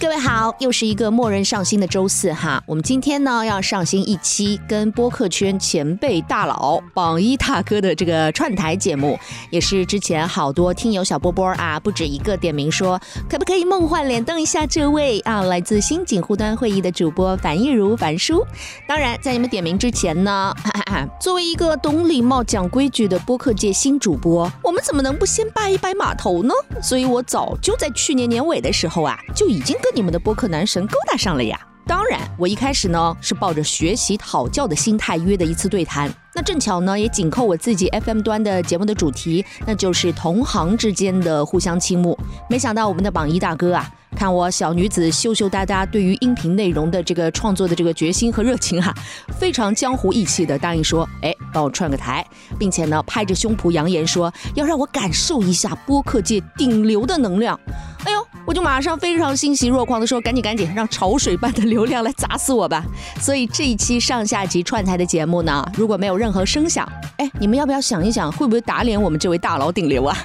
各位好，又是一个默认上新的周四哈。我们今天呢要上新一期跟播客圈前辈大佬榜一大哥的这个串台节目，也是之前好多听友小波波啊，不止一个点名说，可不可以梦幻联动一下这位啊，来自新景互端会议的主播樊亦如樊叔。当然，在你们点名之前呢，哈 哈作为一个懂礼貌、讲规矩的播客界新主播，我们怎么能不先拜一拜码头呢？所以我早就在去年年尾的时候啊，就已经跟你们的播客男神勾搭上了呀。当然，我一开始呢是抱着学习讨教的心态约的一次对谈。那正巧呢，也紧扣我自己 FM 端的节目的主题，那就是同行之间的互相倾慕。没想到我们的榜一大哥啊，看我小女子羞羞答答对于音频内容的这个创作的这个决心和热情哈、非常江湖义气的答应说，哎，帮我串个台，并且呢拍着胸脯扬言说要让我感受一下播客界顶流的能量。哎呦，我就马上非常欣喜若狂的说，赶紧赶紧，让潮水般的流量来砸死我吧！所以这一期上下集串台的节目呢，如果没有任何声响，哎，你们要不要想一想，会不会打脸我们这位大佬顶流啊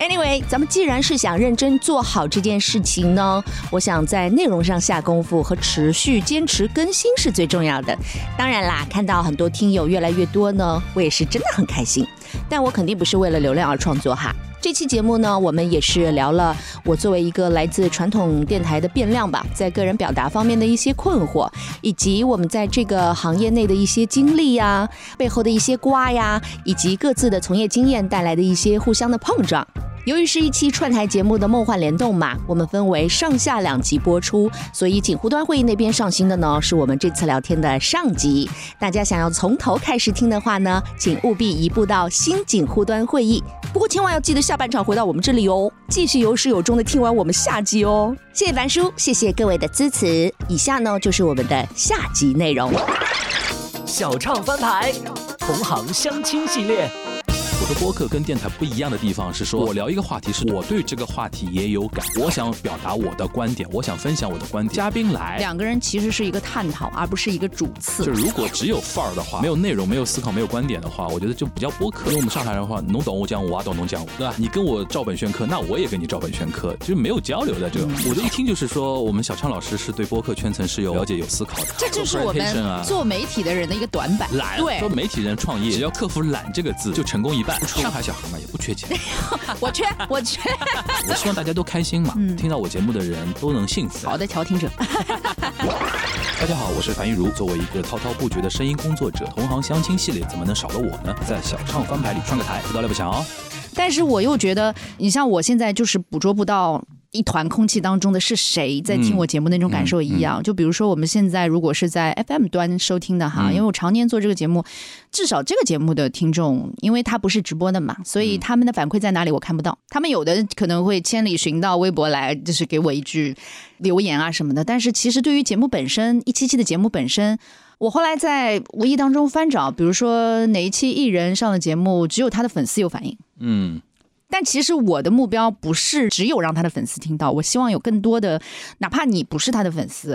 ？Anyway，咱们既然是想认真做好这件事情呢，我想在内容上下功夫和持续坚持更新是最重要的。当然啦，看到很多听友越来越多呢，我也是真的很开心。但我肯定不是为了流量而创作哈。这期节目呢，我们也是聊了我作为一个来自传统电台的变量吧，在个人表达方面的一些困惑，以及我们在这个行业内的一些经历呀，背后的一些瓜呀，以及各自的从业经验带来的一些互相的碰撞。由于是一期串台节目的梦幻联动嘛，我们分为上下两集播出，所以锦湖端会议那边上新的呢，是我们这次聊天的上集。大家想要从头开始听的话呢，请务必移步到新锦湖端会议。不过千万要记得下半场回到我们这里哦，继续有始有终的听完我们下集哦。谢谢樊叔，谢谢各位的支持。以下呢就是我们的下集内容。小唱翻牌，同行相亲系列。我的播客跟电台不一样的地方是说，我聊一个话题，是我对这个话题也有感，我想表达我的观点，我想分享我的观点。嘉宾来，两个人其实是一个探讨，而不是一个主次。就如果只有范儿的话，没有内容、没有思考、没有观点的话，我觉得就不叫播客。因为我们上海人的话，侬懂我讲，我懂侬讲，对吧？你跟我照本宣科，那我也跟你照本宣科，就是没有交流的这个。我就一听就是说，我们小畅老师是对播客圈层是有了解、有思考的。这就是我们做媒体的人的一个短板。懒，对说，媒体人创业，只要克服“懒”这个字，就成功一半。上海小孩嘛，也不缺钱。我缺，我缺。我希望大家都开心嘛，听到我节目的人都能幸福。好的，调停者。大家好，我是樊玉茹。作为一个滔滔不绝的声音工作者，同行相亲系列怎么能少了我呢？在小唱翻牌里串个台，不到了不强哦。但是我又觉得，你像我现在就是捕捉不到一团空气当中的是谁在听我节目那种感受一样。就比如说我们现在如果是在 FM 端收听的哈，嗯因为我常年做这个节目，至少这个节目的听众，因为他不是直播的嘛，所以他们的反馈在哪里我看不到。他们有的可能会千里寻到微博来，就是给我一句留言啊什么的。但是其实对于节目本身，一期期的节目本身。我后来在无意当中翻找，比如说哪一期艺人上了节目，只有他的粉丝有反应。嗯，但其实我的目标不是只有让他的粉丝听到，我希望有更多的，哪怕你不是他的粉丝，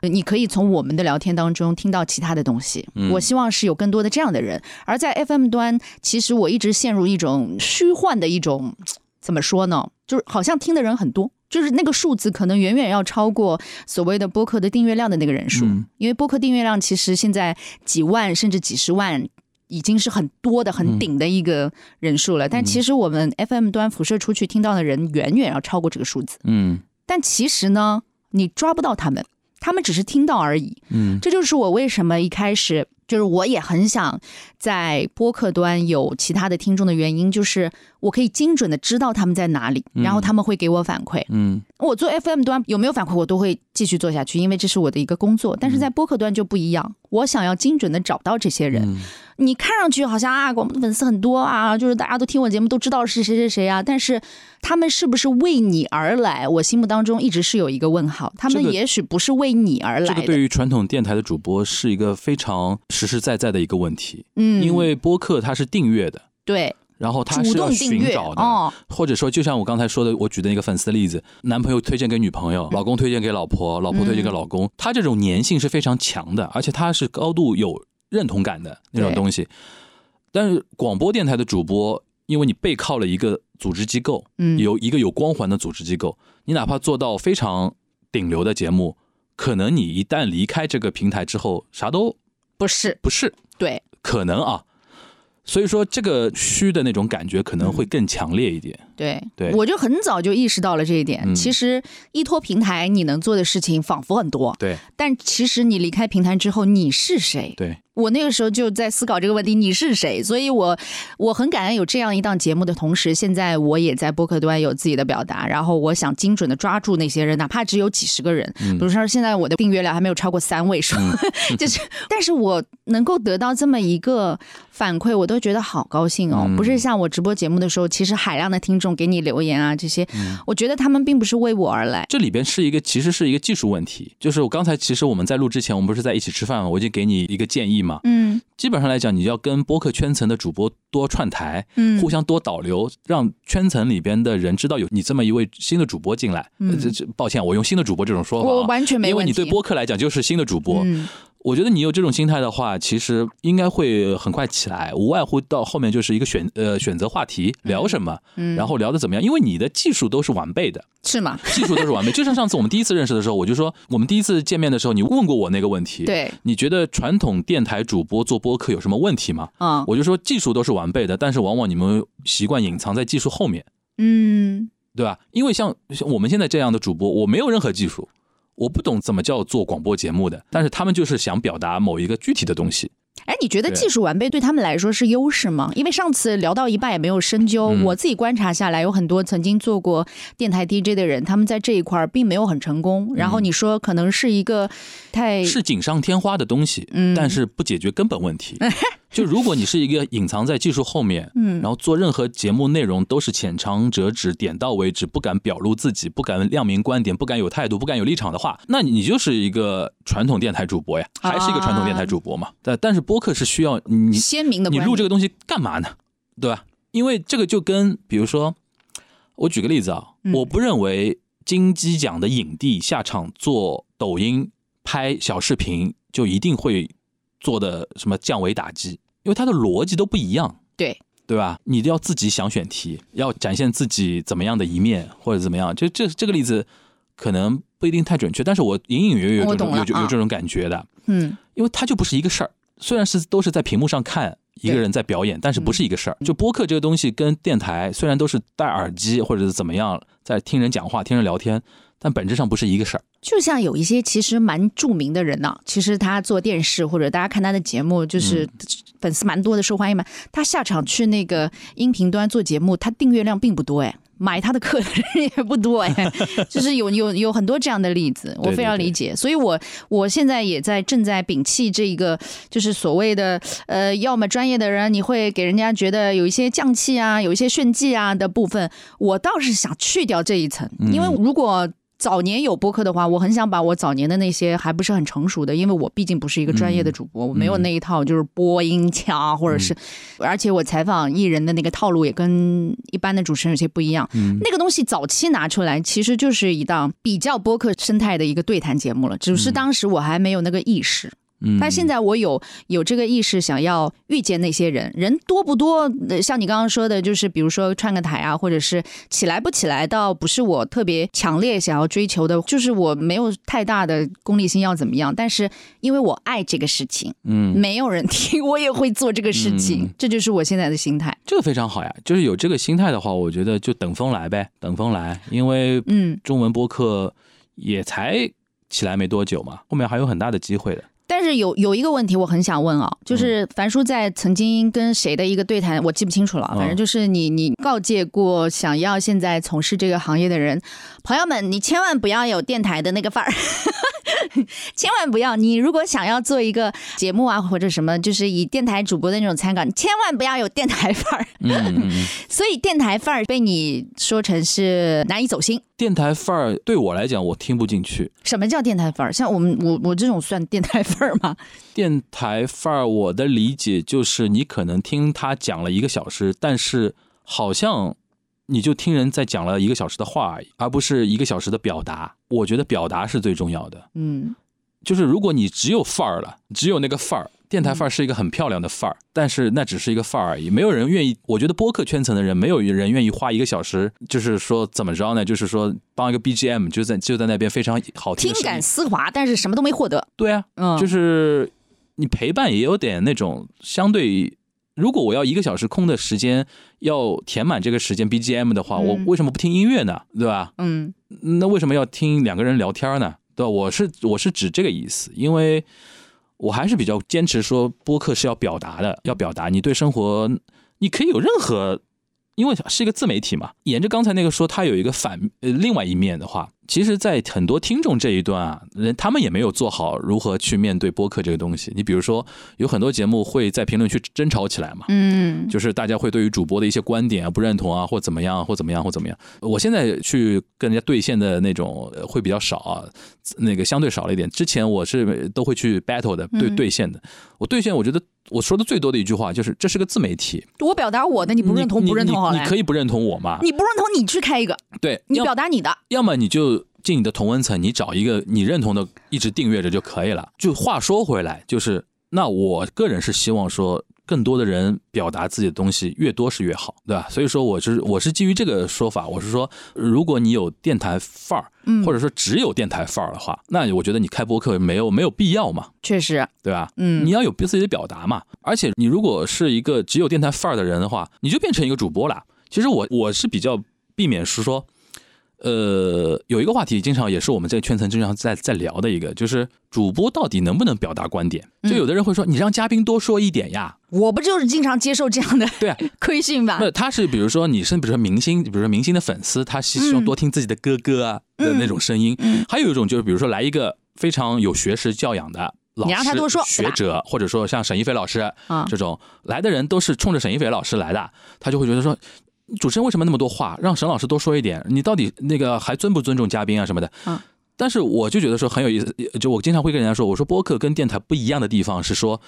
呃你可以从我们的聊天当中听到其他的东西。嗯我希望是有更多的这样的人。而在 FM 端，其实我一直陷入一种虚幻的一种，怎么说呢？就是好像听的人很多。就是那个数字可能远远要超过所谓的播客的订阅量的那个人数，嗯因为播客订阅量其实现在几万甚至几十万已经是很多的、很顶的一个人数了。但其实我们 FM 端辐射出去听到的人远远要超过这个数字。嗯但其实呢，你抓不到他们，他们只是听到而已。嗯这就是我为什么一开始就是我也很想在播客端有其他的听众的原因，就是我可以精准的知道他们在哪里，然后他们会给我反馈。嗯我做 FM 端有没有反馈，我都会继续做下去，因为这是我的一个工作。但是在播客端就不一样，我想要精准的找到这些人。嗯你看上去好像啊，我们的粉丝很多啊，就是大家都听我节目都知道是谁谁谁啊，但是他们是不是为你而来？我心目当中一直是有一个问号，他们也许不是为你而来的。这个对于传统电台的主播是一个非常实实在在的一个问题，嗯，因为播客它是订阅的，对然后它主是要动订阅寻找的，哦，或者说就像我刚才说的，我举的那个粉丝的例子，男朋友推荐给女朋友，老公推荐给老婆，老婆推荐给老公，他这种粘性是非常强的，而且他是高度有认同感的那种东西。但是广播电台的主播，因为你背靠了一个组织机构，嗯有一个有光环的组织机构，你哪怕做到非常顶流的节目，可能你一旦离开这个平台之后，啥都不是，不是，对，可能啊。所以说，这个虚的那种感觉可能会更强烈一点。对，对。我就很早就意识到了这一点。嗯。其实依托平台，你能做的事情仿佛很多，对。但其实你离开平台之后，你是谁？对，我那个时候就在思考这个问题，你是谁？所以我我很感恩有这样一档节目的同时，现在我也在播客端有自己的表达，然后我想精准的抓住那些人，哪怕只有几十个人，嗯。比如说现在我的订阅量还没有超过三位数，就是，但是我能够得到这么一个反馈，我都觉得好高兴哦。嗯。不是像我直播节目的时候，其实海量的听众给你留言啊这些，嗯我觉得他们并不是为我而来。这里边是一个其实是一个技术问题。就是我刚才其实我们在录之前，我们不是在一起吃饭吗？我已经给你一个建议嘛。嗯基本上来讲，你要跟播客圈层的主播多串台，嗯互相多导流，让圈层里边的人知道有你这么一位新的主播进来。嗯呃这这，抱歉，我用新的主播这种说法、啊，我完全没问题，因为你对播客来讲就是新的主播。嗯我觉得你有这种心态的话，其实应该会很快起来，无外乎到后面就是一个选呃选择话题，聊什么，嗯，然后聊的怎么样，因为你的技术都是完备的，是吗？技术都是完备。就像上次我们第一次认识的时候，我就说我们第一次见面的时候，你问过我那个问题，，对，你觉得传统电台主播做播客有什么问题吗？啊，我就说技术都是完备的，但是往往你们习惯隐藏在技术后面，嗯对吧？因为像像我们现在这样的主播，我没有任何技术，我不懂怎么叫做广播节目的，但是他们就是想表达某一个具体的东西。哎，你觉得技术完备对他们来说是优势吗？因为上次聊到一半也没有深究，嗯我自己观察下来，有很多曾经做过电台 DJ 的人，他们在这一块儿并没有很成功。然后你说可能是一个太是锦上添花的东西，嗯但是不解决根本问题。就如果你是一个隐藏在技术后面，嗯然后做任何节目内容都是浅尝辄止、点到为止，不敢表露自己，不敢亮明观点，不敢有态度，不敢有立场的话，那你就是一个传统电台主播呀，还是一个传统电台主播嘛？但但是播客是需要你鲜明的你录这个东西干嘛呢？对吧？因为这个就跟比如说，我举个例子啊，嗯我不认为金鸡奖的影帝下场做抖音拍小视频就一定会做的什么降维打击，因为它的逻辑都不一样。对，对吧？你都要自己想选题，要展现自己怎么样的一面，或者怎么样。就这这个例子可能不一定太准确，但是我隐隐约约有这种啊有有这种感觉的。嗯因为它就不是一个事儿。虽然是都是在屏幕上看一个人在表演，但是不是一个嗯事儿。就播客这个东西跟电台虽然都是戴耳机或者是怎么样，在听人讲话、听人聊天，但本质上不是一个事儿。就像有一些其实蛮著名的人呢、其实他做电视或者大家看他的节目，就是粉丝蛮多的，受欢迎嘛。他下场去那个音频端做节目，他订阅量并不多哎。买他的课的人也不多哎，就是有有有很多这样的例子，我非常理解，所以我我现在也在正在摒弃这一个就是所谓的呃，要么专业的人你会给人家觉得有一些匠气啊，有一些炫技啊的部分，我倒是想去掉这一层，因为如果早年有播客的话，我很想把我早年的那些还不是很成熟的，因为我毕竟不是一个专业的主播，我没有那一套就是播音腔或者是，而且我采访艺人的那个套路也跟一般的主持人有些不一样。那个东西早期拿出来，其实就是一档比较播客生态的一个对谈节目了，只是当时我还没有那个意识。嗯，但现在我有有这个意识，想要遇见那些人，人多不多？呃像你刚刚说的，就是比如说串个台啊，或者是起来不起来，倒不是我特别强烈想要追求的，就是我没有太大的功利心要怎么样，但是因为我爱这个事情，嗯，没有人听，我也会做这个事情，嗯这就是我现在的心态。这个非常好呀。就是有这个心态的话，我觉得就等风来呗，等风来。因为嗯，中文播客也才起来没多久嘛，后面还有很大的机会的。但是有有一个问题我很想问啊，嗯就是樊叔在曾经跟谁的一个对谈，我记不清楚了，嗯反正就是你你告诫过想要现在从事这个行业的人，朋友们，你千万不要有电台的那个范儿。千万不要！你如果想要做一个节目啊，或者什么，就是以电台主播的那种参考，你千万不要有电台范儿。嗯嗯嗯，所以电台范儿被你说成是难以走心。电台范儿对我来讲，我听不进去。什么叫电台范儿？像我们我我这种算电台范儿吗？电台范儿，我的理解就是你可能听他讲了一个小时，但是好像你就听人在讲了一个小时的话而已，而不是一个小时的表达。我觉得表达是最重要的。嗯就是如果你只有范儿了，只有那个范儿，电台范儿是一个很漂亮的范儿，但是那只是一个范儿而已，没有人愿意。我觉得播客圈层的人，没有人愿意花一个小时，就是说怎么着呢？就是说帮一个 BGM 就在就在那边非常好听，听感丝滑，但是什么都没获得。对啊，嗯，就是你陪伴也有点那种相对。如果我要一个小时空的时间，要填满这个时间 BGM 的话，我为什么不听音乐呢？对吧？嗯，那为什么要听两个人聊天呢？对吧？我是我是指这个意思，因为我还是比较坚持说播客是要表达的，要表达你对生活，你可以有任何。因为是一个自媒体嘛，沿着刚才那个说，它有一个反呃另外一面的话，其实，在很多听众这一段啊，人他们也没有做好如何去面对播客这个东西。你比如说，有很多节目会在评论区争吵起来嘛，嗯，就是大家会对于主播的一些观点啊不认同啊，或怎么样，或怎么样，或怎么样。我现在去跟人家对线的那种会比较少啊，那个相对少了一点。之前我是都会去 battle 的对对线的，我对线我觉得。我说的最多的一句话就是，这是个自媒体。我表达我的，你不认同不认同好你可以不认同我吗？你不认同，你去开一个。对，你表达你的。要么你就进你的同温层，你找一个你认同的，一直订阅着就可以了。就话说回来，就是那我个人是希望说。更多的人表达自己的东西越多是越好，对吧？所以说，我是我是基于这个说法，我是说，如果你有电台范儿，或者说只有电台范儿的话，那我觉得你开播客没有没有必要嘛？确实，对吧？嗯，你要有自己的表达嘛。而且你如果是一个只有电台范儿的人的话，你就变成一个主播了。其实我我是比较避免是说。呃，有一个话题，经常也是我们这个圈层经常在在聊的一个，就是主播到底能不能表达观点？就有的人会说，你让嘉宾多说一点呀。我不就是经常接受这样的对 亏信吧？那他是比如说你是比如说明星，比如说明星的粉丝，他希望多听自己的哥哥啊的那种声音。还有一种就是比如说来一个非常有学识教养的你让他多说、学者，或者说像沈一飞老师这种来的人都是冲着沈一飞老师来的，他就会觉得说。主持人为什么那么多话？让沈老师多说一点。你到底那个还尊不尊重嘉宾啊什么的？嗯。但是我就觉得说很有意思，就我经常会跟人家说，我说播客跟电台不一样的地方是说，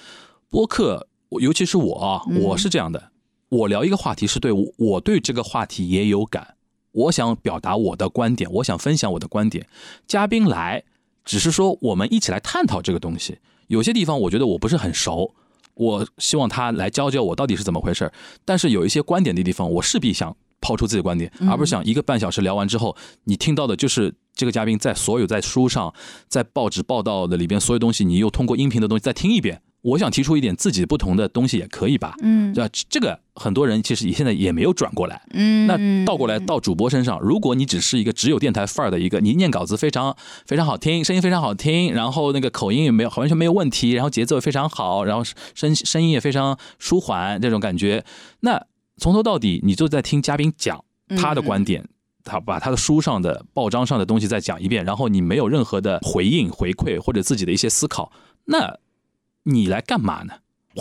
播客尤其是我，我是这样的，我聊一个话题是对我对这个话题也有感，我想表达我的观点，我想分享我的观点。嘉宾来只是说我们一起来探讨这个东西。有些地方我觉得我不是很熟。我希望他来教教我到底是怎么回事但是有一些观点的地方，我势必想抛出自己的观点，而不是想一个半小时聊完之后，你听到的就是这个嘉宾在所有在书上、在报纸报道的里边所有东西，你又通过音频的东西再听一遍。我想提出一点自己不同的东西也可以吧，嗯，对吧？这个很多人其实现在也没有转过来，嗯，那倒过来到主播身上，如果你只是一个只有电台范儿的一个，你念稿子非常非常好听，声音非常好听，然后那个口音也没有完全没有问题，然后节奏也非常好，然后声声音也非常舒缓，这种感觉，那从头到底你就在听嘉宾讲他的观点，他把他的书上的报章上的东西再讲一遍，然后你没有任何的回应回馈或者自己的一些思考，那。你来干嘛呢？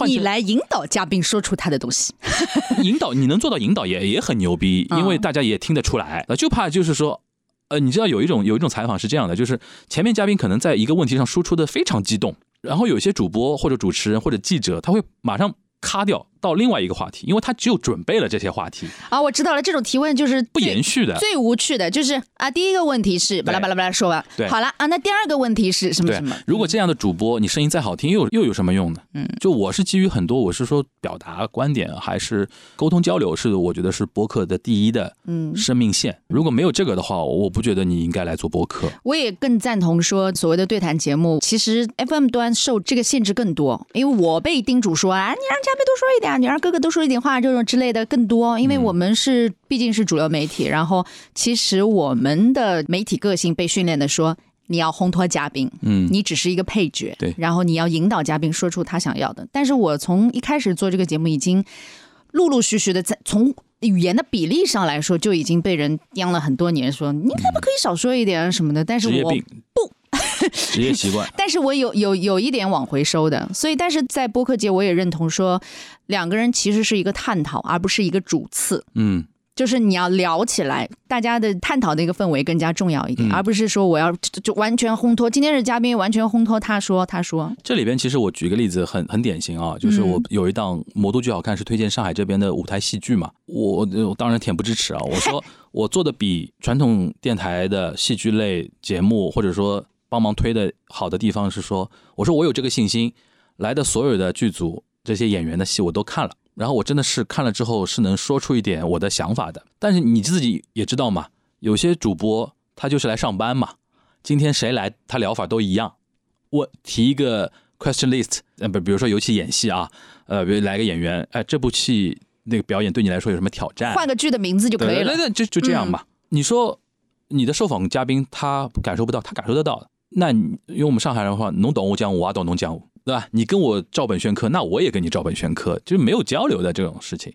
你来引导嘉宾说出他的东西。引导你能做到引导也也很牛逼，因为大家也听得出来。就怕就是说，呃，你知道有一种有一种采访是这样的，就是前面嘉宾可能在一个问题上输出的非常激动，然后有些主播或者主持人或者记者他会马上。卡掉到另外一个话题，因为他只有准备了这些话题啊，我知道了。这种提问就是不延续的，最无趣的，就是啊，第一个问题是巴拉巴拉巴拉说完，对，好了啊，那第二个问题是什么什么？如果这样的主播，你声音再好听，又又有什么用呢？嗯，就我是基于很多，我是说表达观点，还是沟通交流，是我觉得是播客的第一的嗯生命线。如果没有这个的话，我不觉得你应该来做播客。我也更赞同说，所谓的对谈节目，其实 FM 端受这个限制更多，因为我被叮嘱说啊，你让嘉宾多说一点，你。让哥哥多说一点话，这种之类的更多，因为我们是毕竟是主流媒体，然后其实我们的媒体个性被训练的说，你要烘托嘉宾，嗯，你只是一个配角，对，然后你要引导嘉宾说出他想要的。但是我从一开始做这个节目，已经陆陆续续的在从语言的比例上来说，就已经被人央了很多年，说你可不可以少说一点什么的。但是我不。职业习惯，但是我有有有一点往回收的，所以但是在播客界，我也认同说，两个人其实是一个探讨，而不是一个主次。嗯。就是你要聊起来，大家的探讨的一个氛围更加重要一点，而不是说我要就完全烘托。今天是嘉宾，完全烘托他说他说。这里边其实我举个例子，很很典型啊，就是我有一档《魔都剧好看》，是推荐上海这边的舞台戏剧嘛。我我当然恬不知耻啊，我说 我做的比传统电台的戏剧类节目，或者说帮忙推的好的地方是说，我说我有这个信心。来的所有的剧组这些演员的戏我都看了，然后我真的是看了之后是能说出一点我的想法的。但是你自己也知道嘛，有些主播他就是来上班嘛，今天谁来他聊法都一样。我提一个 question list，呃不，比如说尤其演戏啊，呃，比如来个演员，哎，这部戏那个表演对你来说有什么挑战？换个剧的名字就可以了。对对，就就这样嘛。你说你的受访嘉宾他感受不到，他感受得到的。那你用我们上海人的话，侬懂我讲，我懂侬讲，对吧？你跟我照本宣科，那我也跟你照本宣科，就是没有交流的这种事情。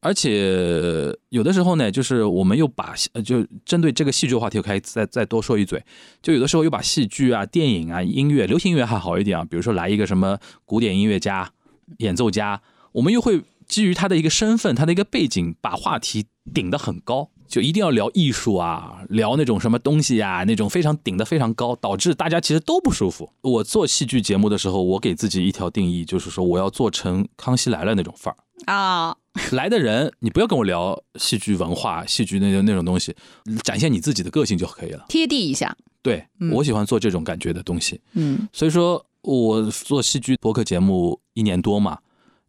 而且有的时候呢，就是我们又把呃就针对这个戏剧话题，我可以再再多说一嘴。就有的时候又把戏剧啊、电影啊、音乐、流行音乐还好一点啊，比如说来一个什么古典音乐家、演奏家，我们又会基于他的一个身份、他的一个背景，把话题顶得很高。就一定要聊艺术啊，聊那种什么东西呀，那种非常顶的非常高，导致大家其实都不舒服。我做戏剧节目的时候，我给自己一条定义，就是说我要做成《康熙来了》那种范儿啊。来的人，你不要跟我聊戏剧文化、戏剧那种那种东西，展现你自己的个性就可以了，贴地一下。对我喜欢做这种感觉的东西。嗯，所以说我做戏剧博客节目一年多嘛。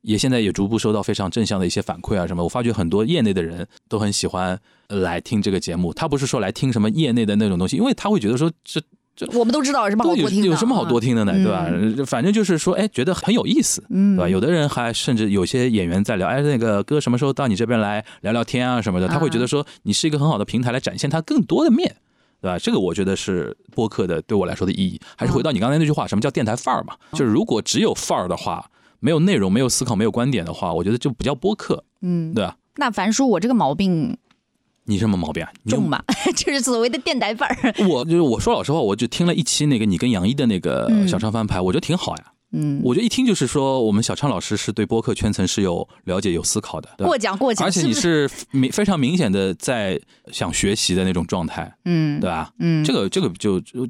也现在也逐步收到非常正向的一些反馈啊什么，我发觉很多业内的人都很喜欢来听这个节目。他不是说来听什么业内的那种东西，因为他会觉得说这这我们都知道有什么好多听的，有什么好多听的呢，对吧？反正就是说，哎，觉得很有意思，对吧？有的人还甚至有些演员在聊，哎，那个哥什么时候到你这边来聊聊天啊什么的，他会觉得说你是一个很好的平台来展现他更多的面，对吧？这个我觉得是播客的对我来说的意义。还是回到你刚才那句话，什么叫电台范儿嘛？就是如果只有范儿的话。没有内容、没有思考、没有观点的话，我觉得就不叫播客，嗯，对啊？那凡叔，我这个毛病，你什么毛病啊？重吧，就是所谓的电台范儿。我就是我说老实话，我就听了一期那个你跟杨一的那个小唱翻牌，我觉得挺好呀。嗯，我觉得一听就是说，我们小唱老师是对播客圈层是有了解、有思考的，过奖过奖。而且你是明非常明显的在想学习的那种状态，嗯，对吧？嗯，这个这个就就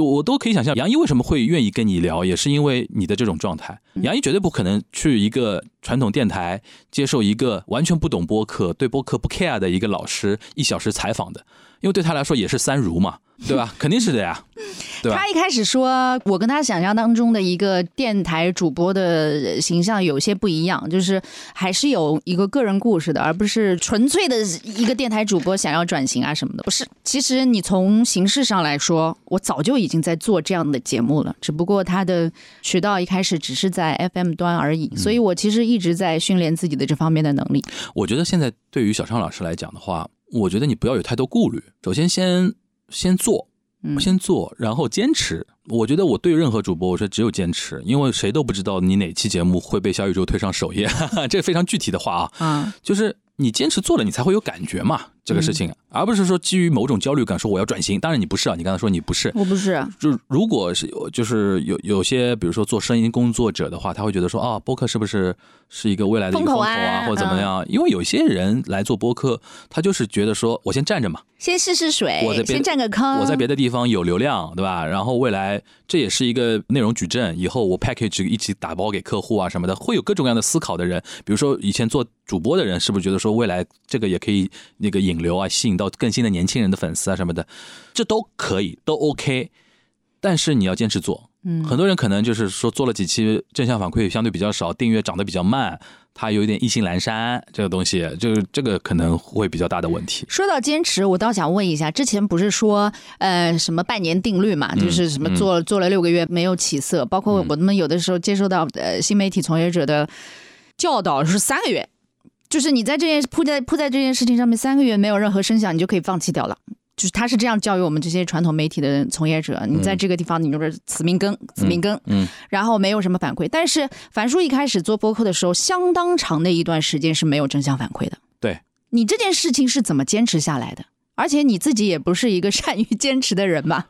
我都可以想象，杨一为什么会愿意跟你聊，也是因为你的这种状态。杨一绝对不可能去一个传统电台接受一个完全不懂播客、对播客不 care 的一个老师一小时采访的。因为对他来说也是三如嘛，对吧？肯定是的呀，对吧？他一开始说，我跟他想象当中的一个电台主播的形象有些不一样，就是还是有一个个人故事的，而不是纯粹的一个电台主播想要转型啊什么的。不是，其实你从形式上来说，我早就已经在做这样的节目了，只不过他的渠道一开始只是在 FM 端而已，所以我其实一直在训练自己的这方面的能力。我觉得现在对于小畅老师来讲的话。我觉得你不要有太多顾虑，首先先先做，先做，然后坚持。我觉得我对任何主播，我说只有坚持，因为谁都不知道你哪期节目会被小宇宙推上首页，这非常具体的话啊，嗯就是你坚持做了，你才会有感觉嘛。这个事情，而不是说基于某种焦虑感说我要转型。当然你不是啊，你刚才说你不是，我不是。就如果是有，就是有有些，比如说做声音工作者的话，他会觉得说啊，播客是不是是一个未来的一个风口啊，或者怎么样？因为有些人来做播客，他就是觉得说我先站着嘛，先试试水，我在先占个坑，我在别的地方有流量，对吧？然后未来这也是一个内容矩阵，以后我 package 一起打包给客户啊什么的，会有各种各样的思考的人。比如说以前做主播的人，是不是觉得说未来这个也可以那个引流啊，吸引到。更新的年轻人的粉丝啊什么的，这都可以，都 OK，但是你要坚持做。嗯，很多人可能就是说做了几期正向反馈相对比较少，订阅涨得比较慢，他有一点意兴阑珊，这个东西就是这个可能会比较大的问题。说到坚持，我倒想问一下，之前不是说呃什么半年定律嘛，就是什么做做了六个月没有起色，包括我们有的时候接收到呃新媒体从业者的教导是三个月。就是你在这件铺在铺在这件事情上面三个月没有任何声响，你就可以放弃掉了。就是他是这样教育我们这些传统媒体的从业者，你在这个地方你就是死命跟死命跟，嗯，然后没有什么反馈。但是樊叔一开始做播客的时候，相当长的一段时间是没有正向反馈的。对，你这件事情是怎么坚持下来的？而且你自己也不是一个 善于坚持的人吧？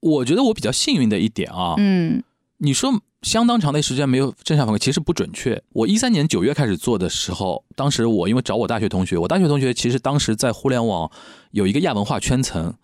我觉得我比较幸运的一点啊，嗯，你说。相当长的时间没有正向反馈，其实不准确。我一三年九月开始做的时候，当时我因为找我大学同学，我大学同学其实当时在互联网有一个亚文化圈层，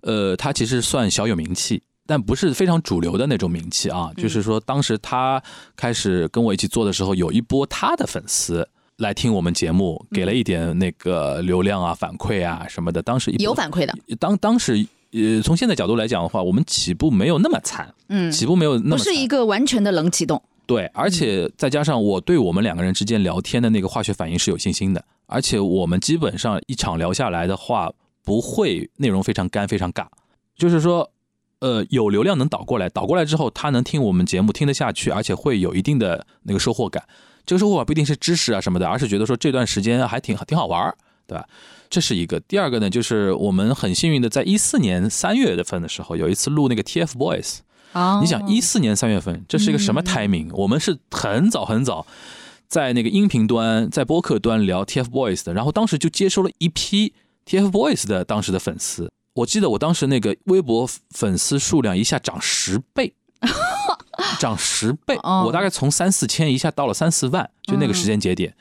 呃，他其实算小有名气，但不是非常主流的那种名气啊。就是说，当时他开始跟我一起做的时候，有一波他的粉丝来听我们节目，给了一点那个流量啊、反馈啊什么的。当时有反馈的，当当时。呃，从现在角度来讲的话，我们起步没有那么惨，嗯，起步没有那么不是一个完全的冷启动，对，而且再加上我对我们两个人之间聊天的那个化学反应是有信心的，而且我们基本上一场聊下来的话，不会内容非常干、非常尬，就是说，呃，有流量能导过来，导过来之后，他能听我们节目听得下去，而且会有一定的那个收获感。这个收获感不一定是知识啊什么的，而是觉得说这段时间还挺挺好玩儿，对吧？这是一个。第二个呢，就是我们很幸运的，在一四年三月份的时候，有一次录那个 TFBOYS。哦你想一四年三月份，这是一个什么 timing？、我们是很早很早在那个音频端、在播客端聊 TFBOYS 的，然后当时就接收了一批 TFBOYS 的当时的粉丝。我记得我当时那个微博粉丝数量一下涨十倍，涨十倍，哦我大概从三四千一下到了三四万，就那个时间节点。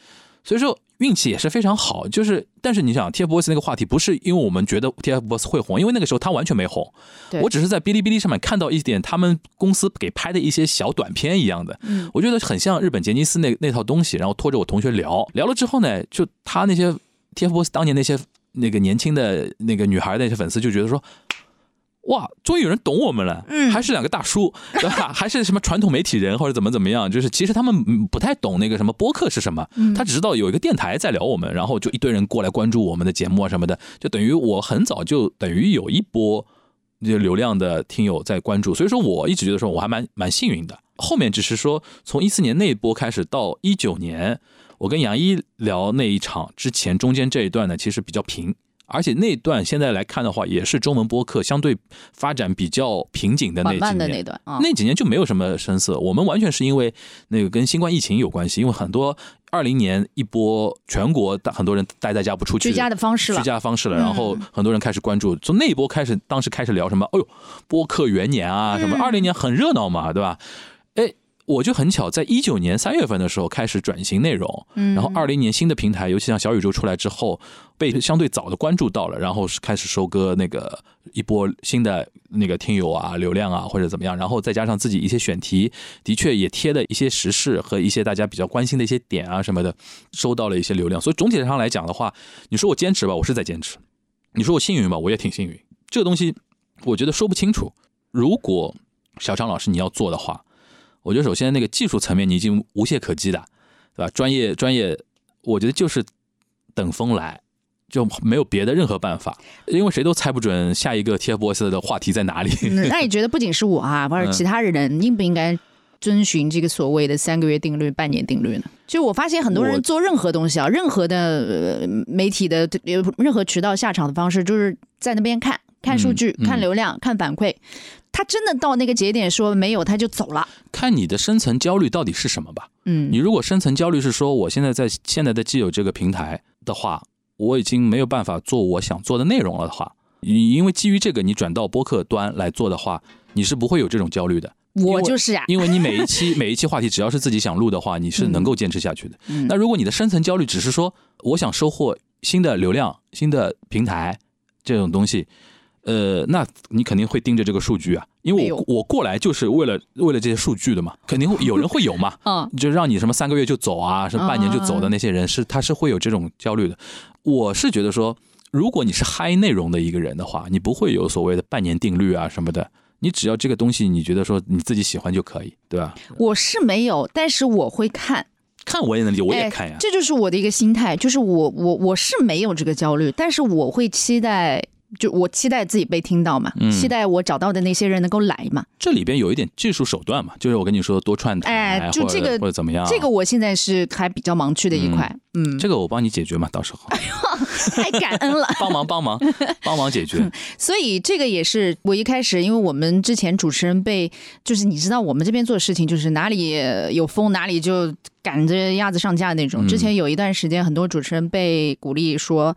所以说运气也是非常好，就是但是你想 TFBOYS 那个话题不是因为我们觉得 TFBOYS 会红，因为那个时候他完全没红，对。我只是在哔哩哔哩上面看到一点他们公司给拍的一些小短片一样的，嗯。我觉得很像日本杰尼斯那那套东西，然后拖着我同学聊聊了之后呢，就他那些 TFBOYS 当年那些那个年轻的那个女孩的那些粉丝就觉得说。哇，终于有人懂我们了，嗯还是两个大叔，对吧？还是什么传统媒体人或者怎么怎么样？就是其实他们嗯不太懂那个什么播客是什么，嗯他只知道有一个电台在聊我们，然后就一堆人过来关注我们的节目啊什么的，就等于我很早就等于有一波这流量的听友在关注，所以说我一直觉得说我还蛮蛮幸运的。后面只是说从一四年那一波开始到一九年，我跟杨一聊那一场之前中间这一段呢，其实比较平。而且那段现在来看的话，也是中文播客相对发展比较瓶颈的那几年。的那段啊，那几年就没有什么声色，我们完全是因为那个跟新冠疫情有关系，因为很多二零年一波全国很多人待在家不出去，居家的方式了居。家方式了，嗯然后很多人开始关注，从那一波开始，当时开始聊什么，哎呦，播客元年啊，什么嗯二零年很热闹嘛，对吧？哎。我就很巧，在一九年三月份的时候开始转型内容，嗯然后二零年新的平台，尤其像小宇宙出来之后，被相对早的关注到了，然后是开始收割那个一波新的那个听友啊、流量啊或者怎么样，然后再加上自己一些选题，的确也贴的一些时事和一些大家比较关心的一些点啊什么的，收到了一些流量。所以总体上来讲的话，你说我坚持吧，我是在坚持；你说我幸运吧，我也挺幸运。这个东西我觉得说不清楚。如果小张老师你要做的话，我觉得首先那个技术层面你已经无懈可击的，对吧？专业专业，我觉得就是等风来，就没有别的任何办法，因为谁都猜不准下一个 TFBOYS 的话题在哪里。嗯那你 觉得不仅是我啊，或者其他人应不应该遵循这个所谓的三个月定律、半年定律呢？就我发现很多人做任何东西啊，任何的呃媒体的呃任何渠道下场的方式，就是在那边看看数据、嗯嗯看流量、看反馈。他真的到那个节点说没有，他就走了。看你的深层焦虑到底是什么吧。嗯你如果深层焦虑是说我现在在现在的既有这个平台的话，我已经没有办法做我想做的内容了的话，你因为基于这个你转到播客端来做的话，你是不会有这种焦虑的。我就是啊，因为你每一期每一期话题只要是自己想录的话，你是能够坚持下去的。嗯那如果你的深层焦虑只是说我想收获新的流量、新的平台这种东西，呃，那你肯定会盯着这个数据啊，因为我我过来就是为了为了这些数据的嘛，肯定会有人会有嘛。嗯就让你什么三个月就走啊，什么半年就走的那些人是他是会有这种焦虑的。我是觉得说，如果你是嗨内容的一个人的话，你不会有所谓的半年定律啊什么的。你只要这个东西你觉得说你自己喜欢就可以，对吧？我是没有，但是我会看。看我也能理解，我也哎看呀。这就是我的一个心态，就是我我我是没有这个焦虑，但是我会期待，就我期待自己被听到嘛，嗯期待我找到的那些人能够来嘛。这里边有一点技术手段嘛，就是我跟你说多串台，哎就这个或者怎么样，这个我现在是还比较盲区的一块，嗯，这个我帮你解决嘛，到时候哎呦太感恩了。帮忙帮忙帮忙解决。所以这个也是我一开始，因为我们之前主持人被，就是你知道我们这边做事情就是哪里有风哪里就赶着鸭子上架那种。嗯之前有一段时间，很多主持人被鼓励说，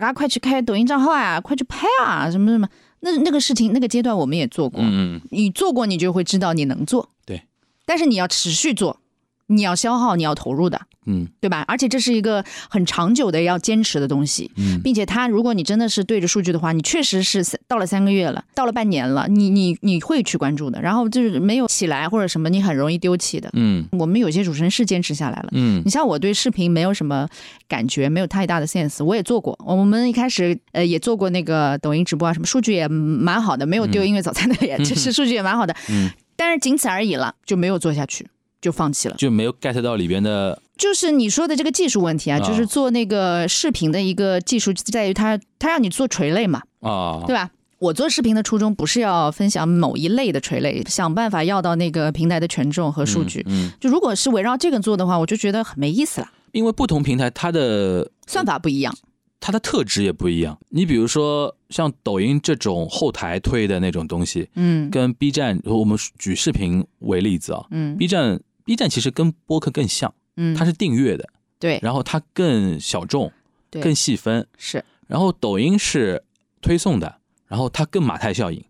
大家快去开抖音账号啊，快去拍啊，什么什么。那那个事情那个阶段我们也做过，嗯，你做过你就会知道你能做，对。但是你要持续做，你要消耗，你要投入的。嗯对吧？而且这是一个很长久的要坚持的东西，嗯并且它如果你真的是对着数据的话，你确实是到了三个月了，到了半年了，你你你会去关注的。然后就是没有起来或者什么，你很容易丢弃的。嗯我们有些主持人是坚持下来了。嗯你像我对视频没有什么感觉，没有太大的 sense，我也做过。我们一开始呃也做过那个抖音直播啊，什么数据也蛮好的，没有丢音乐早餐的脸，就是数据也蛮好的。嗯但是仅此而已了，就没有做下去。就放弃了。就没有 get 到里边的，就是你说的这个技术问题啊，啊就是做那个视频的一个技术在于它，它让你做垂类嘛，啊，对吧？我做视频的初衷不是要分享某一类的垂类，想办法要到那个平台的权重和数据。嗯，嗯就如果是围绕这个做的话，我就觉得很没意思了，因为不同平台它的算法不一样。它的特质也不一样。你比如说像抖音这种后台推的那种东西，嗯跟 B 站，我们举视频为例子啊嗯，B 站 B 站其实跟播客更像，嗯，它是订阅的，对然后它更小众，对更细分，是然后抖音是推送的，然后它更马太效应，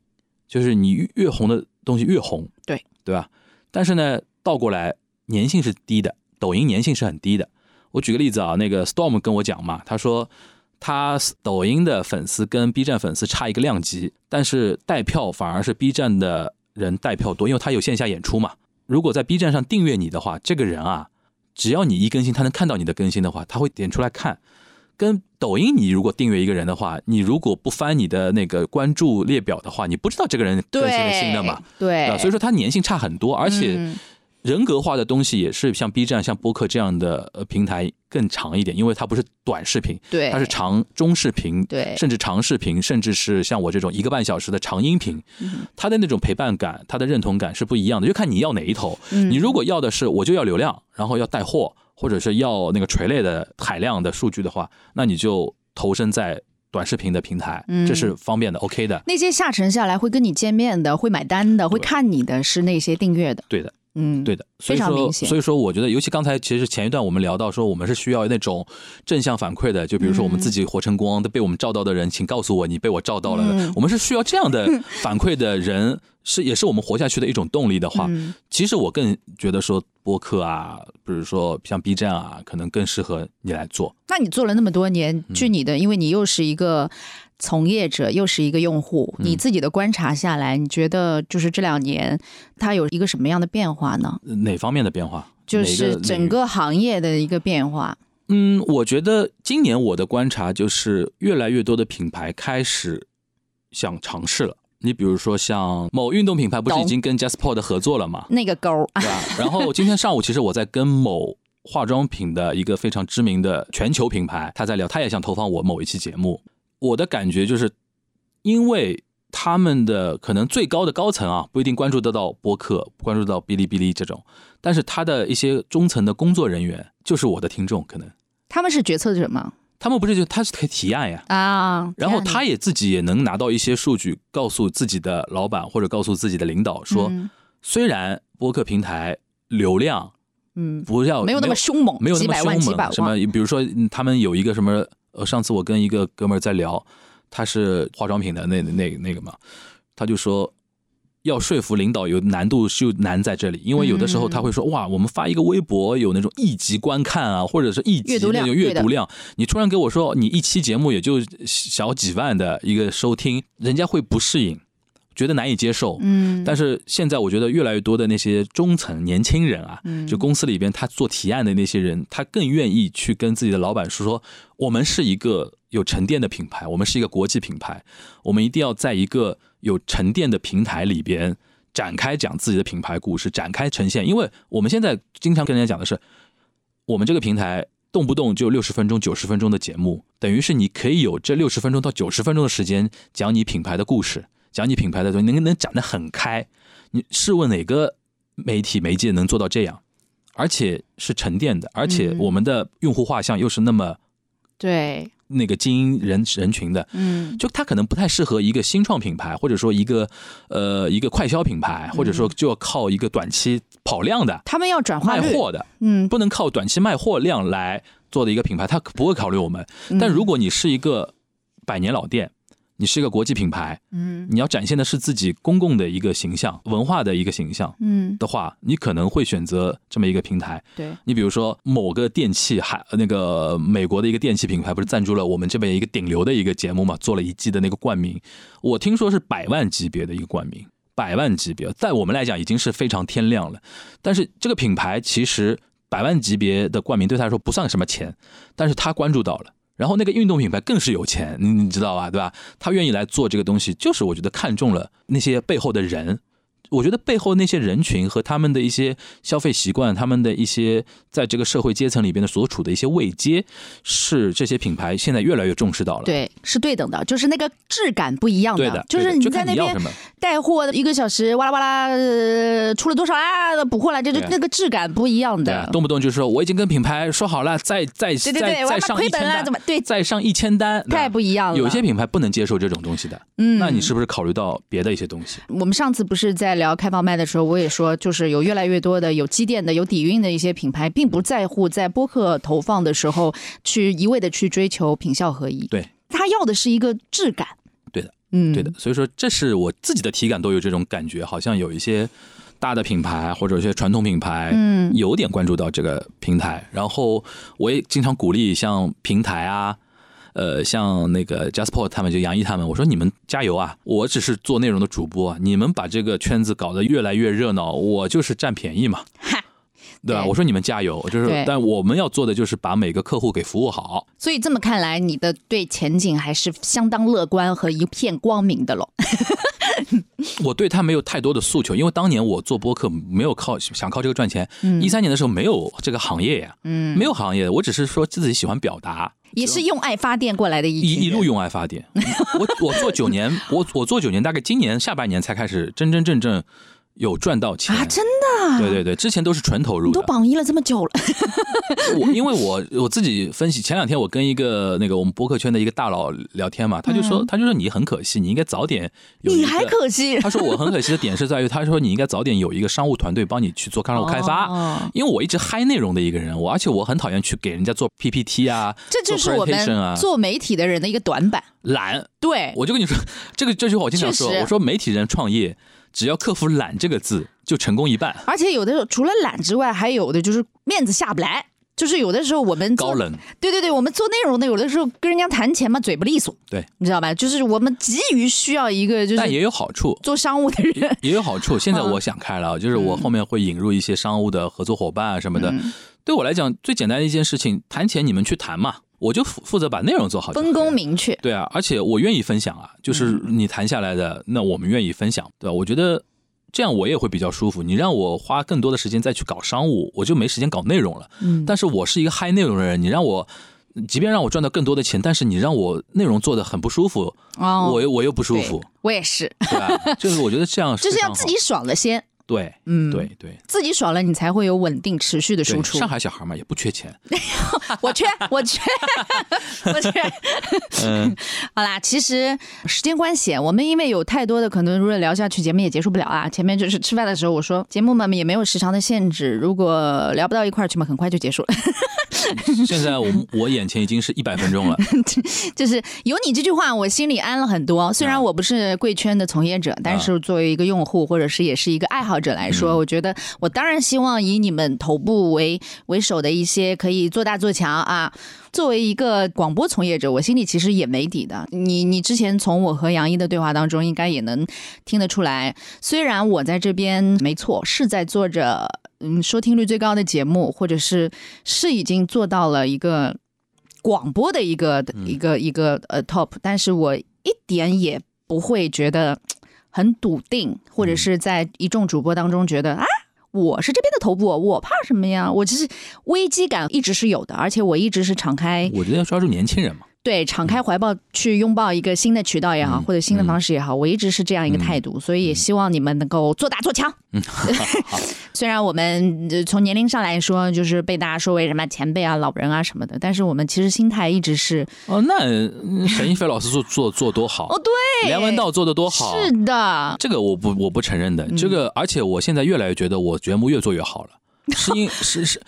就是你越越红的东西越红，对对吧？但是呢，倒过来粘性是低的，抖音粘性是很低的。我举个例子啊，那个 Storm 跟我讲嘛，他说他抖音的粉丝跟 B 站粉丝差一个量级，但是带票反而是 B 站的人带票多，因为他有线下演出嘛。如果在 B 站上订阅你的话，这个人啊，只要你一更新，他能看到你的更新的话，他会点出来看。跟抖音，你如果订阅一个人的话，你如果不翻你的那个关注列表的话，你不知道这个人更新了新的嘛？对，啊，所以说它粘性差很多，而且嗯人格化的东西也是像 B 站、像播客这样的呃平台更长一点，因为它不是短视频，对，它是长中视频，对。甚至长视频，甚至是像我这种一个半小时的长音频，嗯它的那种陪伴感、它的认同感是不一样的，就看你要哪一头。嗯。你如果要的是我就要流量，然后要带货，或者是要那个垂类的海量的数据的话，那你就投身在短视频的平台，嗯。这是方便的，OK 的，那些下沉下来会跟你见面的、会买单的、会看你的是那些订阅的，对的。嗯，对的，所以非常明说，显。所以说，我觉得，尤其刚才其实前一段我们聊到说，我们是需要那种正向反馈的，就比如说我们自己活成光，都被我们照到的人，请告诉我你被我照到了，嗯。我们是需要这样的 反馈的人，是也是我们活下去的一种动力的话，嗯。其实我更觉得说播客啊，比如说像 B 站啊，可能更适合你来做。那你做了那么多年，嗯。据你的，因为你又是一个从业者，又是一个用户，嗯你自己的观察下来，你觉得就是这两年它有一个什么样的变化呢？呃哪方面的变化？就是整个行业的一个变化。嗯，我觉得今年我的观察就是，越来越多的品牌开始想尝试了。你比如说像某运动品牌，不是已经跟 JustPod 合作了嘛，那个勾儿，对吧？然后今天上午其实我在跟某化妆品的一个非常知名的全球品牌，他在聊，他也想投放我某一期节目。我的感觉就是，因为他们的可能最高的高层啊，不一定关注得到播客，关注到哔哩哔哩这种，但是他的一些中层的工作人员就是我的听众，可能他们是决策者吗？他们不是就他是可以提案呀。啊，然后他也自己也能拿到一些数据，告诉自己的老板或者告诉自己的领导说，嗯虽然播客平台流量嗯，不要没有那么凶猛，没有那么凶猛，什么，比如说嗯他们有一个什么，呃，上次我跟一个哥们儿在聊，他是化妆品的那那那个嘛，他就说。要说服领导有难度，就难在这里，因为有的时候他会说：“哇，我们发一个微博有那种一级观看啊，或者是一级那种阅读量，你突然给我说你一期节目也就小几万的一个收听，人家会不适应，觉得难以接受。嗯，但是现在我觉得越来越多的那些中层年轻人啊，嗯就公司里边他做提案的那些人，他更愿意去跟自己的老板说说，我们是一个有沉淀的品牌，我们是一个国际品牌，我们一定要在一个有沉淀的平台里边展开讲自己的品牌故事，展开呈现。因为我们现在经常跟人家讲的是，我们这个平台动不动就六十分钟、九十分钟的节目，等于是你可以有这六十分钟到九十分钟的时间讲你品牌的故事，讲你品牌的东西，能能讲得很开。你试问哪个媒体媒介能做到这样？而且是沉淀的，而且嗯我们的用户画像又是那么对，那个精英人人群的，嗯，就它可能不太适合一个新创品牌，或者说一个呃一个快消品牌，或者说就要靠一个短期跑量的他们要转化率，卖货的，嗯，不能靠短期卖货量来做的一个品牌，他不会考虑我们。嗯但如果你是一个百年老店，你是一个国际品牌，嗯你要展现的是自己公共的一个形象、文化的一个形象嗯，的话，你可能会选择这么一个平台。对，你比如说某个电器，还那个美国的一个电器品牌，不是赞助了我们这边一个顶流的一个节目嘛？做了一季的那个冠名，我听说是百万级别的一个冠名，百万级别，在我们来讲已经是非常天量了。但是这个品牌其实百万级别的冠名对他来说不算什么钱，但是他关注到了。然后那个运动品牌更是有钱，你你知道吧？对吧？他愿意来做这个东西，就是我觉得看中了那些背后的人。我觉得背后那些人群和他们的一些消费习惯，他们的一些在这个社会阶层里边的所处的一些位阶，是这些品牌现在越来越重视到了。对，是对等的，就是那个质感不一样对的，就是你在那边带货一个小时，哇啦哇啦，呃、出了多少啊？补货了，这就那个质感不一样的。动不动就说我已经跟品牌说好了，再再再再上一千单，怎么对？再上一千单，太不一样了。有些品牌不能接受这种东西的，嗯，那你是不是考虑到别的一些东西？我们上次不是在聊开放麦的时候，我也说，就是有越来越多的有积淀的、有底蕴的一些品牌，并不在乎在播客投放的时候去一味的去追求品效合一。对，他要的是一个质感。对的，嗯，对的。所以说，这是我自己的体感都有这种感觉，好像有一些大的品牌或者一些传统品牌，嗯，有点关注到这个平台。然后我也经常鼓励像平台啊。呃，像那个 Jasper 他们就杨毅他们，我说你们加油啊！我只是做内容的主播，你们把这个圈子搞得越来越热闹，我就是占便宜嘛，对吧？我说你们加油，就是，但我们要做的就是把每个客户给服务好。所以这么看来，你的对前景还是相当乐观和一片光明的喽。我对他没有太多的诉求，因为当年我做播客没有靠想靠这个赚钱。一三年的时候没有这个行业呀，嗯，没有行业，我只是说自己喜欢表达。也是用爱发电过来的，一一路用爱发电。我我做九年，我我做九年，大概今年下半年才开始真真正正有赚到钱啊！真的？对对对，之前都是纯投入。都榜一了这么久了。我因为我我自己分析，前两天我跟一个那个我们博客圈的一个大佬聊天嘛，他就说他就说你很可惜，你应该早点。你还可惜？他说我很可惜的点是在于，他说你应该早点有一个商务团队帮你去做商务开发。因为我一直嗨内容的一个人，我而且我很讨厌去给人家做 PPT 啊，这就是我们做媒体的人的一个短板，懒。对，我就跟你说，这个这句话我经常说，我说媒体人创业只要克服懒这个字，就成功一半。而且有的时候除了懒之外，还有的就是面子下不来。就是有的时候我们高冷，对对对，我们做内容的有的时候跟人家谈钱嘛，嘴不利索，对，你知道吧？就是我们急于需要一个，就是但也有好处，做商务的人 也有好处。现在我想开了，就是我后面会引入一些商务的合作伙伴啊什么的。对我来讲，最简单的一件事情，谈钱你们去谈嘛，我就负负责把内容做好，分工明确。对啊，而且我愿意分享啊，就是你谈下来的，那我们愿意分享，对吧？我觉得。这样我也会比较舒服。你让我花更多的时间再去搞商务，我就没时间搞内容了。嗯，但是我是一个嗨内容的人，你让我，即便让我赚到更多的钱，但是你让我内容做的很不舒服，我我又不舒服。我也是，对吧？就是我觉得这样 就是要自己爽了先。对，嗯，对对，自己爽了，你才会有稳定持续的输出。上海小孩嘛，也不缺钱。我缺，我缺，我缺。嗯，好啦，其实时间关系，我们因为有太多的可能，如果聊下去，节目也结束不了啊。前面就是吃饭的时候，我说节目嘛也没有时长的限制，如果聊不到一块儿去嘛，很快就结束了。现在我我眼前已经是一百分钟了，就是有你这句话，我心里安了很多。虽然我不是贵圈的从业者，但是作为一个用户或者是也是一个爱好者来说，我觉得我当然希望以你们头部为为首的一些可以做大做强啊。作为一个广播从业者，我心里其实也没底的。你你之前从我和杨一的对话当中，应该也能听得出来。虽然我在这边没错，是在做着。嗯，收听率最高的节目，或者是是已经做到了一个广播的一个一个一个呃 top，但是我一点也不会觉得很笃定，或者是在一众主播当中觉得啊，我是这边的头部，我怕什么呀？我其实危机感一直是有的，而且我一直是敞开。我觉得要抓住年轻人嘛。对，敞开怀抱去拥抱一个新的渠道也好，或者新的方式也好，我一直是这样一个态度，所以也希望你们能够做大做强。嗯，虽然我们从年龄上来说，就是被大家说为什么前辈啊、老人啊什么的，但是我们其实心态一直是……哦，那沈一飞老师做做做多好哦，对，梁文道做的多好，是的，这个我不我不承认的，这个而且我现在越来越觉得我节目越做越好了，是因是是。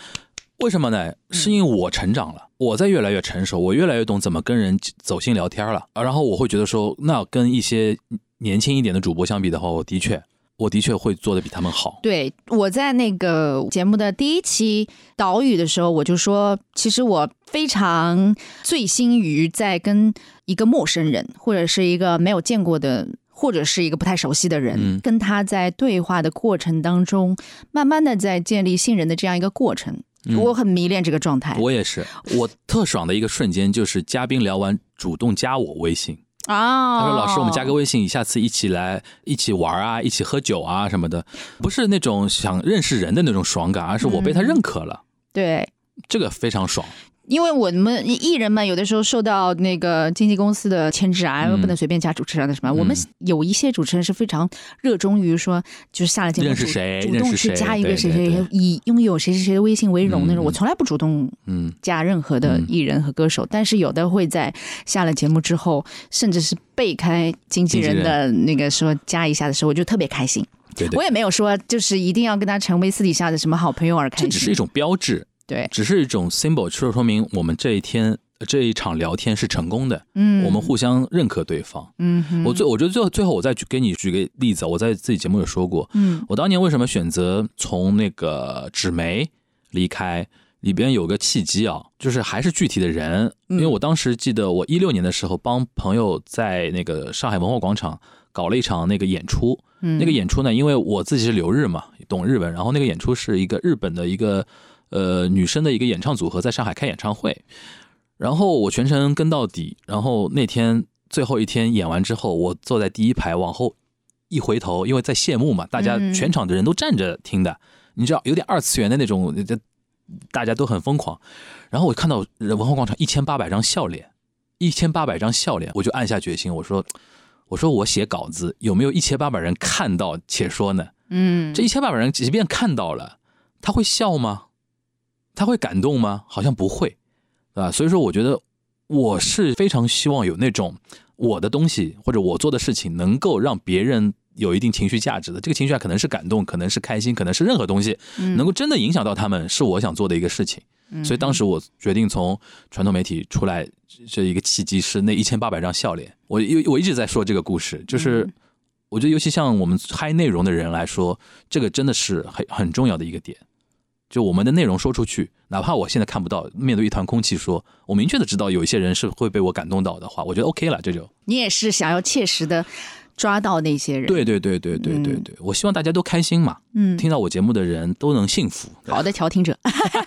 为什么呢？是因为我成长了，我在越来越成熟，我越来越懂怎么跟人走心聊天了啊。然后我会觉得说，那跟一些年轻一点的主播相比的话，我的确，我的确会做的比他们好。对，我在那个节目的第一期岛屿的时候，我就说，其实我非常醉心于在跟一个陌生人，或者是一个没有见过的，或者是一个不太熟悉的人，跟他在对话的过程当中，慢慢的在建立信任的这样一个过程。我很迷恋这个状态，我也是。我特爽的一个瞬间就是嘉宾聊完主动加我微信，啊。他说：“老师，我们加个微信，下次一起来一起玩啊，一起喝酒啊什么的，不是那种想认识人的那种爽感，而是我被他认可了，对。”这个非常爽。因为我们艺人们有的时候受到那个经纪公司的牵制啊，不能随便加主持人的什么。我们有一些主持人是非常热衷于说，就是下了节目主主动去加一个谁谁谁，以拥有谁谁谁的微信为荣那种。我从来不主动嗯加任何的艺人和歌手，但是有的会在下了节目之后，甚至是背开经纪人的那个说加一下的时候，我就特别开心。对，我也没有说就是一定要跟他成为私底下的什么好朋友而开心，这只是一种标志。对，只是一种 symbol，就是说明我们这一天这一场聊天是成功的。嗯，我们互相认可对方。嗯，我最我觉得最后最后我再举给你举个例子，我在自己节目有说过。嗯，我当年为什么选择从那个纸媒离开？里边有个契机啊，就是还是具体的人。因为我当时记得我一六年的时候帮朋友在那个上海文化广场搞了一场那个演出。嗯，那个演出呢，因为我自己是留日嘛，懂日文，然后那个演出是一个日本的一个。呃，女生的一个演唱组合在上海开演唱会，然后我全程跟到底。然后那天最后一天演完之后，我坐在第一排，往后一回头，因为在谢幕嘛，大家全场的人都站着听的，你知道有点二次元的那种，这大家都很疯狂。然后我看到文化广场一千八百张笑脸，一千八百张笑脸，我就暗下决心，我说，我说我写稿子有没有一千八百人看到且说呢？嗯，这一千八百人即便看到了，他会笑吗？他会感动吗？好像不会，对吧？所以说，我觉得我是非常希望有那种我的东西或者我做的事情能够让别人有一定情绪价值的。这个情绪啊，可能是感动，可能是开心，可能是任何东西，能够真的影响到他们，是我想做的一个事情。所以当时我决定从传统媒体出来，这一个契机是那一千八百张笑脸。我我我一直在说这个故事，就是我觉得尤其像我们嗨内容的人来说，这个真的是很很重要的一个点。就我们的内容说出去，哪怕我现在看不到，面对一团空气说，我明确的知道有一些人是会被我感动到的话，我觉得 OK 了，这就你也是想要切实的抓到那些人，对对对对对对对，我希望大家都开心嘛，嗯，听到我节目的人都能幸福。好的，调听者。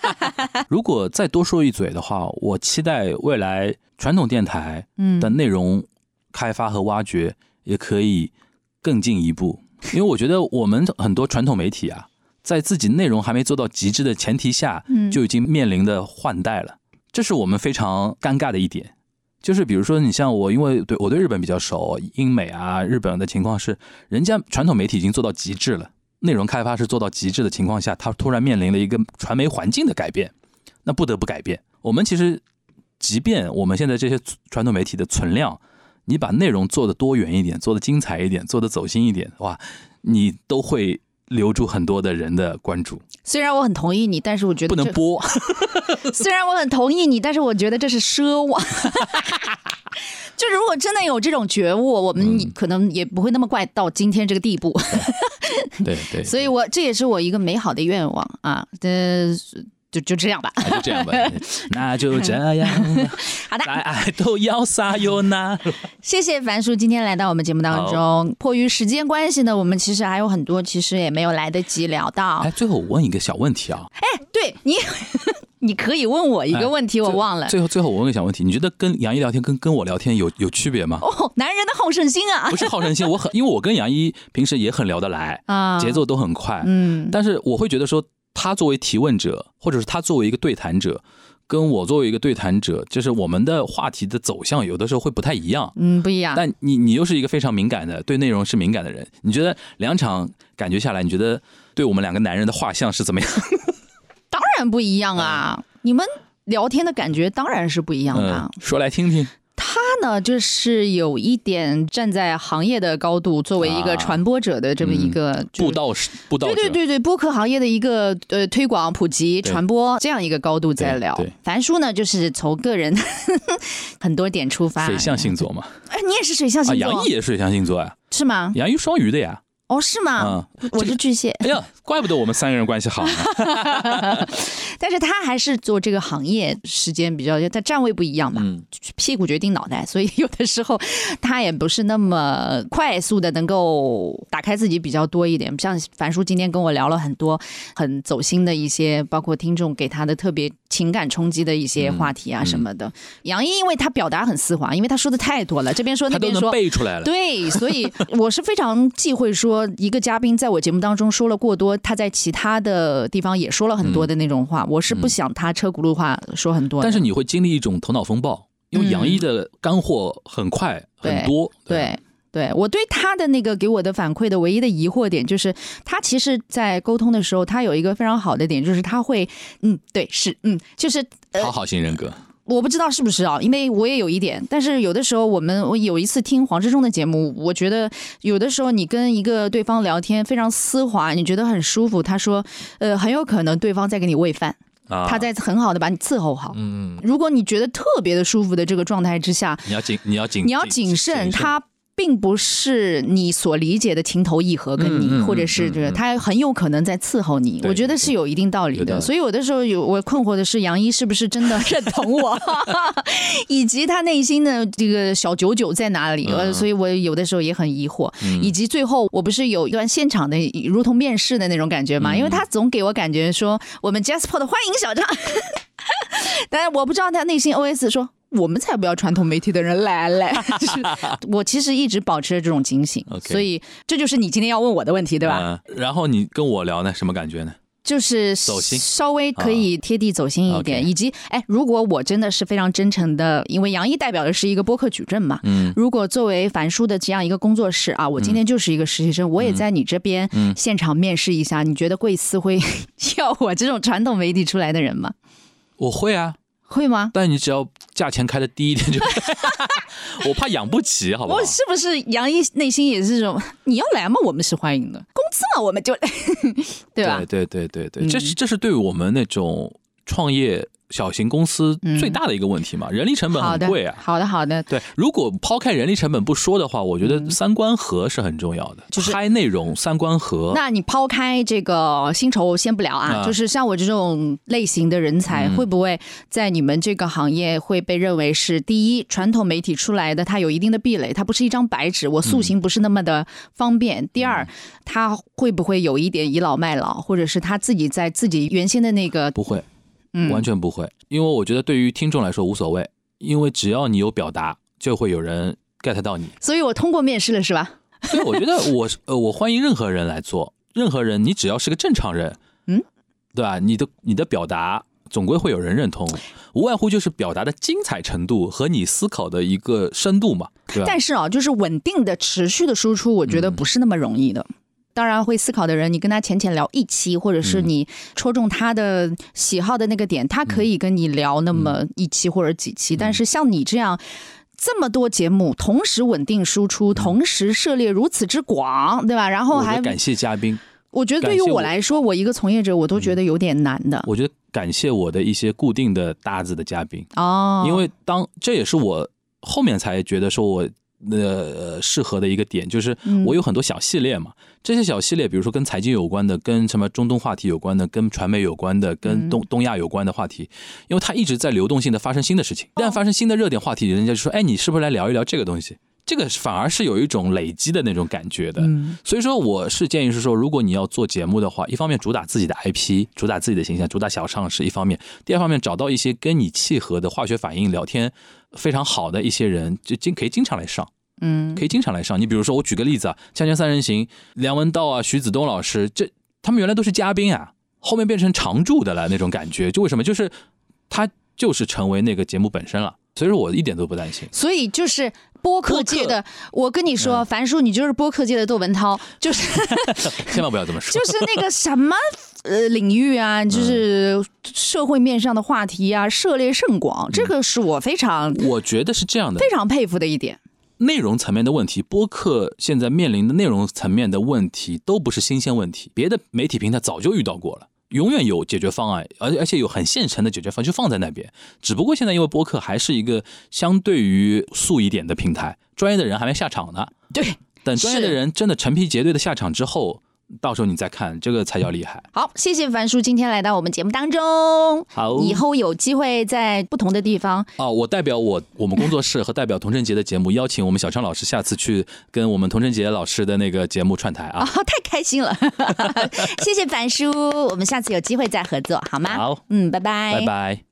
如果再多说一嘴的话，我期待未来传统电台的内容开发和挖掘也可以更进一步，因为我觉得我们很多传统媒体啊。在自己内容还没做到极致的前提下，就已经面临的换代了，这是我们非常尴尬的一点。就是比如说，你像我，因为对我对日本比较熟，英美啊，日本的情况是，人家传统媒体已经做到极致了，内容开发是做到极致的情况下，它突然面临了一个传媒环境的改变，那不得不改变。我们其实，即便我们现在这些传统媒体的存量，你把内容做的多元一点，做的精彩一点，做的走心一点，哇，你都会。留住很多的人的关注。虽然我很同意你，但是我觉得不能播。虽然我很同意你，但是我觉得这是奢望。就如果真的有这种觉悟，我们可能也不会那么怪到今天这个地步。对对。所以我这也是我一个美好的愿望啊。呃。就就这样吧，就这样吧，那就这样。好的，爱都要撒有那。谢谢樊叔今天来到我们节目当中。迫于时间关系呢，我们其实还有很多，其实也没有来得及聊到。哎，最后我问一个小问题啊。哎，对你，你可以问我一个问题，我忘了。最后，最后我问个小问题，你觉得跟杨一聊天跟跟我聊天有有区别吗？哦，男人的好胜心啊！不是好胜心，我很因为我跟杨一平时也很聊得来啊，节奏都很快，嗯，但是我会觉得说。他作为提问者，或者是他作为一个对谈者，跟我作为一个对谈者，就是我们的话题的走向有的时候会不太一样。嗯，不一样。但你你又是一个非常敏感的，对内容是敏感的人，你觉得两场感觉下来，你觉得对我们两个男人的画像是怎么样？当然不一样啊！你们聊天的感觉当然是不一样的。说来听听。他呢，就是有一点站在行业的高度，作为一个传播者的这么一个布道士，布道对对对对，播客行业的一个呃推广、普及、传播这样一个高度在聊。樊叔呢，就是从个人 很多点出发。水象星座嘛，哎，你也是水象星座，杨毅也是水象星座啊，是吗？杨毅双鱼的呀。哦，是吗？我是巨蟹。哎呀，怪不得我们三个人关系好。但是他还是做这个行业时间比较，他站位不一样嘛，屁股决定脑袋，所以有的时候他也不是那么快速的能够打开自己比较多一点。像樊叔今天跟我聊了很多很走心的一些，包括听众给他的特别情感冲击的一些话题啊什么的。杨毅因为他表达很丝滑，因为他说的太多了，这边说那边说背出来了，对，所以我是非常忌讳说。一个嘉宾在我节目当中说了过多，他在其他的地方也说了很多的那种话，我是不想他车轱辘话说很多。但是你会经历一种头脑风暴，因为杨一的干货很快很多。对，对我对他的那个给我的反馈的唯一的疑惑点就是，他其实，在沟通的时候，他有一个非常好的点，就是他会，嗯，对，是，嗯，就是讨好型人格。我不知道是不是啊，因为我也有一点，但是有的时候我们我有一次听黄志忠的节目，我觉得有的时候你跟一个对方聊天非常丝滑，你觉得很舒服，他说，呃，很有可能对方在给你喂饭，他在很好的把你伺候好。嗯，如果你觉得特别的舒服的这个状态之下，你要谨你要谨你要谨慎他。并不是你所理解的情投意合，跟你，或者是就是，他很有可能在伺候你。我觉得是有一定道理的。所以有的时候有我困惑的是，杨一是不是真的认同我，以及他内心的这个小九九在哪里？呃所以我有的时候也很疑惑。以及最后，我不是有一段现场的如同面试的那种感觉嘛？因为他总给我感觉说，我们 Jasper 的欢迎小张，但是我不知道他内心 OS 说。我们才不要传统媒体的人来 来！就是我其实一直保持着这种警醒，所以这就是你今天要问我的问题，对吧？然后你跟我聊呢，什么感觉呢？就是走心，稍微可以贴地走心一点，以及哎，如果我真的是非常真诚的，因为杨毅代表的是一个播客矩阵嘛，嗯，如果作为樊叔的这样一个工作室啊，我今天就是一个实习生，我也在你这边现场面试一下，你觉得贵司会 要我这种传统媒体出来的人吗？我会啊。会吗？但你只要价钱开的低一点就，我怕养不起，好不好？我是不是杨毅内心也是这种？你要来嘛，我们是欢迎的，工资嘛，我们就，对吧？对对对对对，这是这是对我们那种创业。小型公司最大的一个问题嘛，人力成本很贵啊。好的，好的。对，如果抛开人力成本不说的话，我觉得三观合是很重要的，就是拍内容三观合。那你抛开这个薪酬先不聊啊，就是像我这种类型的人才，会不会在你们这个行业会被认为是第一传统媒体出来的，它有一定的壁垒，它不是一张白纸，我塑形不是那么的方便。第二，他会不会有一点倚老卖老，或者是他自己在自己原先的那个不会。完全不会，因为我觉得对于听众来说无所谓，因为只要你有表达，就会有人 get 到你。所以我通过面试了，是吧？所以，我觉得我呃，我欢迎任何人来做，任何人，你只要是个正常人，嗯，对吧？你的你的表达总归会有人认同，无外乎就是表达的精彩程度和你思考的一个深度嘛，对吧？但是啊，就是稳定的、持续的输出，我觉得不是那么容易的。当然会思考的人，你跟他浅浅聊一期，或者是你戳中他的喜好的那个点，他可以跟你聊那么一期或者几期。但是像你这样这么多节目同时稳定输出，同时涉猎如此之广，对吧？然后还感谢嘉宾。我觉得对于我来说，我一个从业者，我都觉得有点难的。我觉得感谢我的一些固定的搭子的嘉宾哦，因为当这也是我后面才觉得说我。呃，适合的一个点就是我有很多小系列嘛，这些小系列，比如说跟财经有关的，跟什么中东话题有关的，跟传媒有关的，跟东东亚有关的话题，因为它一直在流动性的发生新的事情，一旦发生新的热点话题，人家就说，哎，你是不是来聊一聊这个东西？这个反而是有一种累积的那种感觉的。所以说，我是建议是说，如果你要做节目的话，一方面主打自己的 IP，主打自己的形象，主打小上市；一方面，第二方面找到一些跟你契合的化学反应聊天。非常好的一些人，就经可以经常来上，嗯，可以经常来上。你比如说，我举个例子啊，《锵锵三人行》，梁文道啊，徐子东老师，这他们原来都是嘉宾啊，后面变成常驻的了那种感觉。就为什么？就是他就是成为那个节目本身了。所以说我一点都不担心。所以就是播客界的，我跟你说，樊叔，你就是播客界的窦文涛，就是 千万不要这么说，就是那个什么呃领域啊，就是社会面上的话题啊，涉猎甚广，这个是我非常，我觉得是这样的，非常佩服的一点。内容层面的问题，播客现在面临的内容层面的问题都不是新鲜问题，别的媒体平台早就遇到过了。永远有解决方案，而而且有很现成的解决方案就放在那边。只不过现在因为播客还是一个相对于素一点的平台，专业的人还没下场呢。对，等专业的人真的成批结队的下场之后。到时候你再看，这个才叫厉害。好，谢谢樊叔今天来到我们节目当中。好，以后有机会在不同的地方。哦，我代表我我们工作室和代表童晨杰的节目，邀请我们小昌老师下次去跟我们童晨杰老师的那个节目串台啊！太开心了，谢谢樊叔，我们下次有机会再合作好吗？好，嗯，拜拜，拜拜。